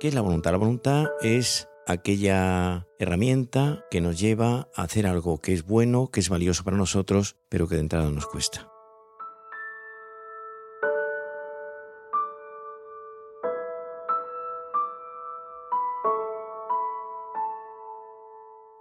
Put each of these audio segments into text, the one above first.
¿Qué es la voluntad? La voluntad es aquella herramienta que nos lleva a hacer algo que es bueno, que es valioso para nosotros, pero que de entrada nos cuesta.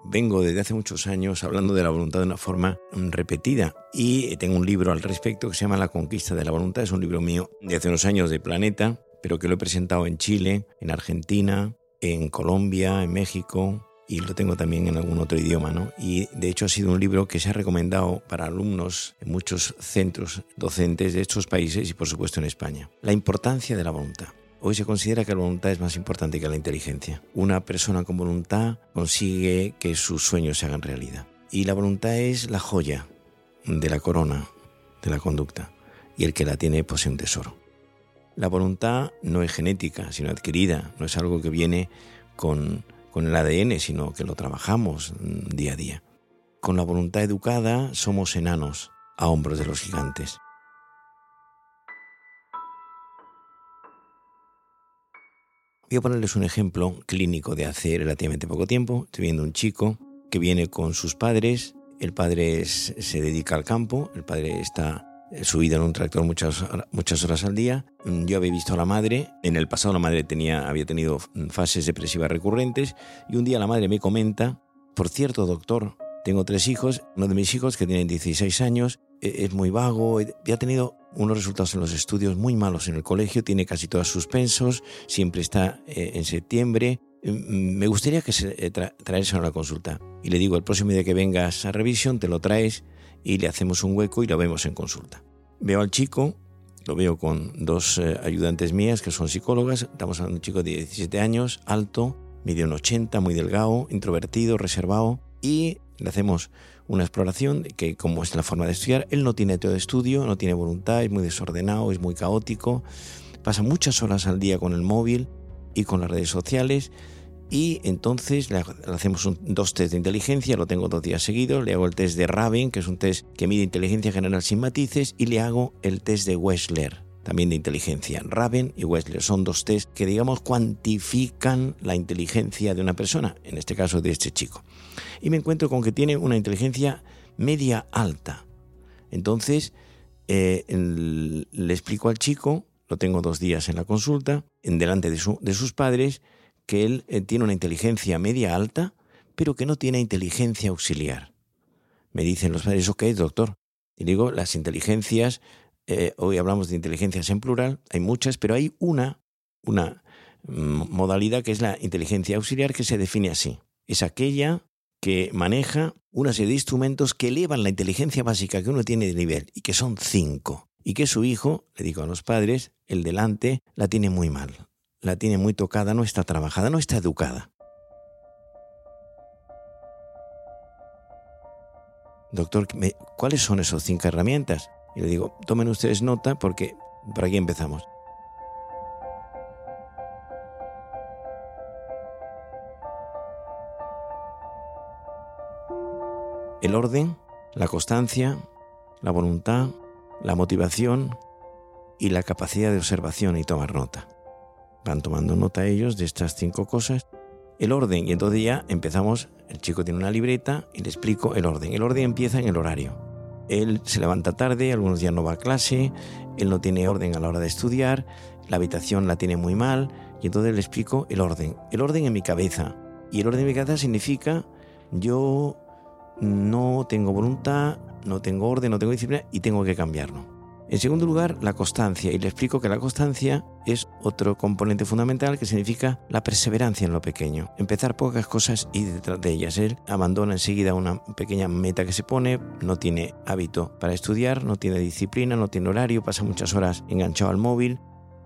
vengo desde hace muchos años hablando de la voluntad de una forma repetida y tengo un libro al respecto que se llama La conquista de la voluntad. Es un libro mío de hace unos años de Planeta, pero que lo he presentado en Chile, en Argentina, en Colombia, en México y lo tengo también en algún otro idioma, ¿no? Y de hecho ha sido un libro que se ha recomendado para alumnos en muchos centros docentes de estos países y por supuesto en España. La importancia de la voluntad. Hoy se considera que la voluntad es más importante que la inteligencia. Una persona con voluntad consigue que sus sueños se hagan realidad. Y la voluntad es la joya de la corona de la conducta. Y el que la tiene posee un tesoro. La voluntad no es genética, sino adquirida. No es algo que viene con, con el ADN, sino que lo trabajamos día a día. Con la voluntad educada somos enanos a hombros de los gigantes. Voy a ponerles un ejemplo clínico de hace relativamente poco tiempo. Estoy viendo un chico que viene con sus padres. El padre se dedica al campo, el padre está subido en un tractor muchas, muchas horas al día. Yo había visto a la madre, en el pasado la madre tenía, había tenido fases depresivas recurrentes y un día la madre me comenta, por cierto doctor, tengo tres hijos, uno de mis hijos que tiene 16 años e, es muy vago, y ha tenido unos resultados en los estudios muy malos en el colegio, tiene casi todos suspensos, siempre está eh, en septiembre. Mm, mm, me gustaría que se eh, a la consulta. Y le digo, el próximo día que vengas a revisión, te lo traes y le hacemos un hueco y lo vemos en consulta. Veo al chico, lo veo con dos eh, ayudantes mías que son psicólogas. Estamos hablando de un chico de 17 años, alto, medio en 80, muy delgado, introvertido, reservado. Y le hacemos una exploración que como es la forma de estudiar, él no tiene todo estudio, no tiene voluntad, es muy desordenado, es muy caótico, pasa muchas horas al día con el móvil y con las redes sociales y entonces le hacemos dos test de inteligencia, lo tengo dos días seguidos, le hago el test de Raven, que es un test que mide inteligencia general sin matices, y le hago el test de Wechsler, también de inteligencia. Raven y Wechsler son dos test que, digamos, cuantifican la inteligencia de una persona, en este caso de este chico. Y me encuentro con que tiene una inteligencia media alta. Entonces, eh, le explico al chico, lo tengo dos días en la consulta, en delante de, sus padres, que él eh, tiene una inteligencia media alta, pero que no tiene inteligencia auxiliar. Me dicen los padres, ¿eso qué es, doctor? Y digo, las inteligencias eh, hoy hablamos de inteligencias en plural, hay muchas, pero hay una, una mm, modalidad que es la inteligencia auxiliar que se define así. Es aquella que maneja una serie de instrumentos que elevan la inteligencia básica que uno tiene de nivel y que son cinco. Y que su hijo, le digo a los padres, el delante, la tiene muy mal. La tiene muy tocada, no está trabajada, no está educada. Doctor, ¿cuáles son esas cinco herramientas? Y le digo, tomen ustedes nota porque por aquí empezamos. El orden, la constancia, la voluntad, la motivación y la capacidad de observación y tomar nota. Van tomando nota ellos de estas cinco cosas. El orden, y entonces ya empezamos, el chico tiene una libreta y le explico el orden. El orden empieza en el horario. Él se levanta tarde, algunos días no va a clase, él no tiene orden a la hora de estudiar, la habitación la tiene muy mal, y entonces le explico el orden. El orden en mi cabeza. Y el orden en mi cabeza significa yo no tengo voluntad, no tengo orden, no tengo disciplina y tengo que cambiarlo. En segundo lugar, la constancia. Y le explico que la constancia es otro componente fundamental que significa la perseverancia en lo pequeño. Empezar pocas cosas y detrás de ellas. Él abandona enseguida una pequeña meta que se pone, no tiene hábito para estudiar, no tiene disciplina, no tiene horario, pasa muchas horas enganchado al móvil.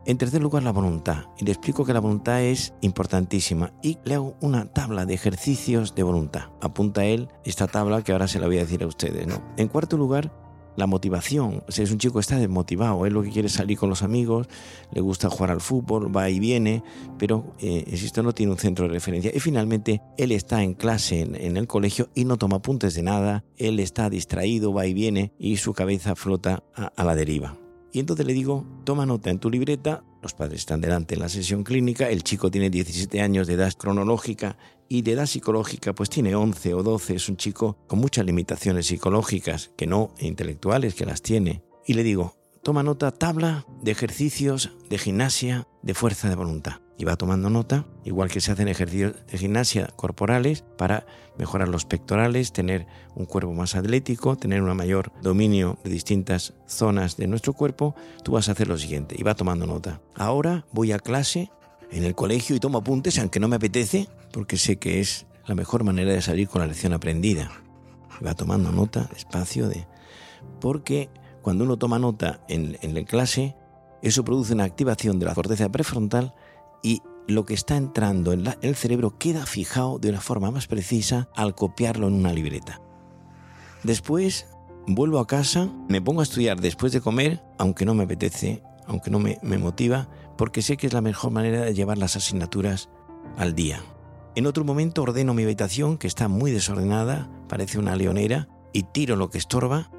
En tercer lugar, la voluntad. Y le explico que la voluntad es importantísima y le hago una tabla de ejercicios de voluntad. Apunta él esta tabla que ahora se la voy a decir a ustedes. ¿no? En cuarto lugar, la motivación. O sea, es un chico que está desmotivado, él lo que quiere es salir con los amigos, le gusta jugar al fútbol, va y viene, pero, eh, no tiene un centro de referencia. Y finalmente, él está en clase en, el colegio y no toma apuntes de nada, él está distraído, va y viene y su cabeza flota a, a la deriva. Y entonces le digo, toma nota en tu libreta los padres están delante en la sesión clínica, el chico tiene 17 años de edad cronológica y de edad psicológica pues tiene 11 o 12, es un chico con muchas limitaciones psicológicas, que no intelectuales, que las tiene. Y le digo, toma nota tabla de ejercicios de gimnasia de fuerza de voluntad y va tomando nota, igual que se hacen ejercicios de gimnasia corporales para mejorar los pectorales, tener un cuerpo más atlético, tener un mayor dominio de distintas zonas de nuestro cuerpo, tú vas a hacer lo siguiente y va tomando nota. Ahora voy a clase en el colegio y tomo apuntes, aunque no me apetece, porque sé que es la mejor manera de salir con la lección aprendida. Y va tomando nota despacio de... Porque cuando uno toma nota en, en la clase, eso produce una activación de la corteza prefrontal y lo que está entrando en, el cerebro queda fijado de una forma más precisa al copiarlo en una libreta. Después vuelvo a casa, me pongo a estudiar después de comer, aunque no me apetece, aunque no me, me motiva, porque sé que es la mejor manera de llevar las asignaturas al día. En otro momento ordeno mi habitación, que está muy desordenada, parece una leonera, y tiro lo que estorba,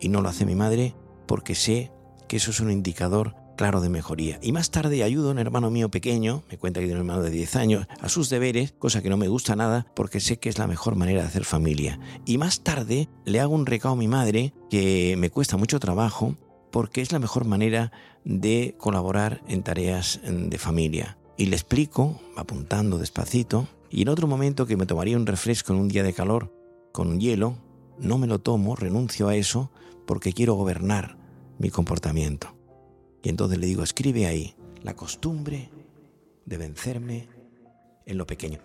y no lo hace mi madre, porque sé que eso es un indicador claro de mejoría. Y más tarde ayudo a un hermano mío pequeño, me cuenta que tiene un hermano de 10 años, a sus deberes, cosa que no me gusta nada porque sé que es la mejor manera de hacer familia. Y más tarde le hago un recado a mi madre que me cuesta mucho trabajo porque es la mejor manera de colaborar en tareas de familia. Y le explico, apuntando despacito, y en otro momento que me tomaría un refresco en un día de calor con un hielo, no me lo tomo, renuncio a eso porque quiero gobernar mi comportamiento. Y entonces le digo, escribe ahí la costumbre de vencerme en lo pequeño.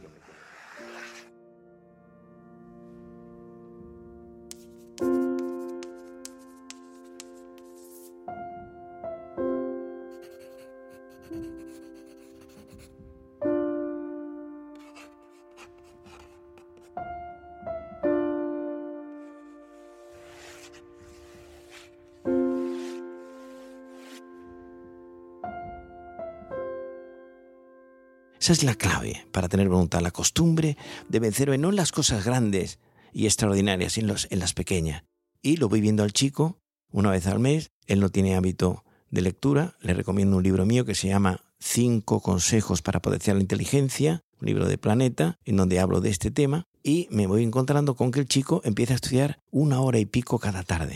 Esa es la clave para tener voluntad, la costumbre de vencerme no en las cosas grandes y extraordinarias, sino en, las pequeñas. Y lo voy viendo al chico una vez al mes, él no tiene hábito de lectura, le recomiendo un libro mío que se llama Cinco consejos para potenciar la inteligencia, un libro de Planeta, en donde hablo de este tema, y me voy encontrando con que el chico empieza a estudiar una hora y pico cada tarde.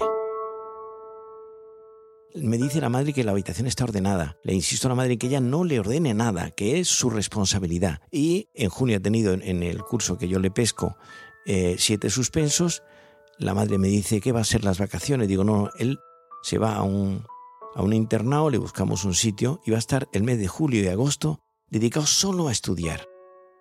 Me dice la madre que la habitación está ordenada. Le insisto a la madre que ella no le ordene nada, que es su responsabilidad. Y en junio ha tenido en el curso que yo le pesco eh, siete suspensos. La madre me dice que va a ser las vacaciones. Digo, no, él se va a un, a un internado, le buscamos un sitio y va a estar el mes de julio y agosto dedicado solo a estudiar.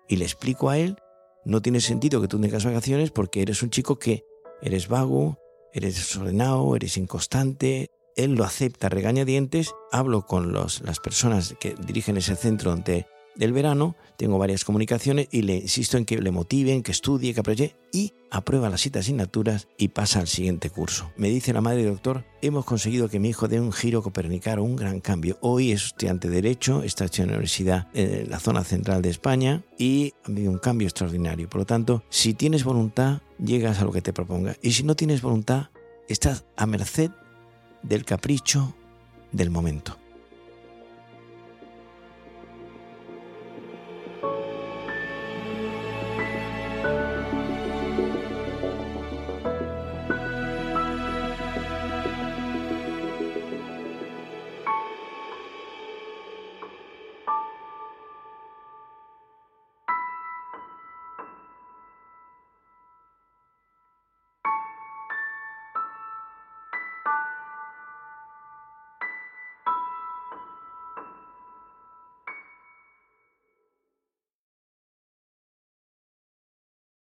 Y le explico a él, no tiene sentido que tú tengas vacaciones porque eres un chico que eres vago, eres desordenado, eres inconstante, él lo acepta regañadientes, hablo con los, las personas que dirigen ese centro donde del verano, tengo varias comunicaciones y le insisto en que le motiven, que estudie, que aproveche y aprueba las siete asignaturas y pasa al siguiente curso. Me dice la madre doctor, hemos conseguido que mi hijo dé un giro copernicano, un gran cambio. Hoy es estudiante de Derecho, está en la universidad en la zona central de España y ha habido un cambio extraordinario. Por lo tanto, si tienes voluntad, llegas a lo que te proponga. Y si no tienes voluntad, estás a merced del capricho del momento.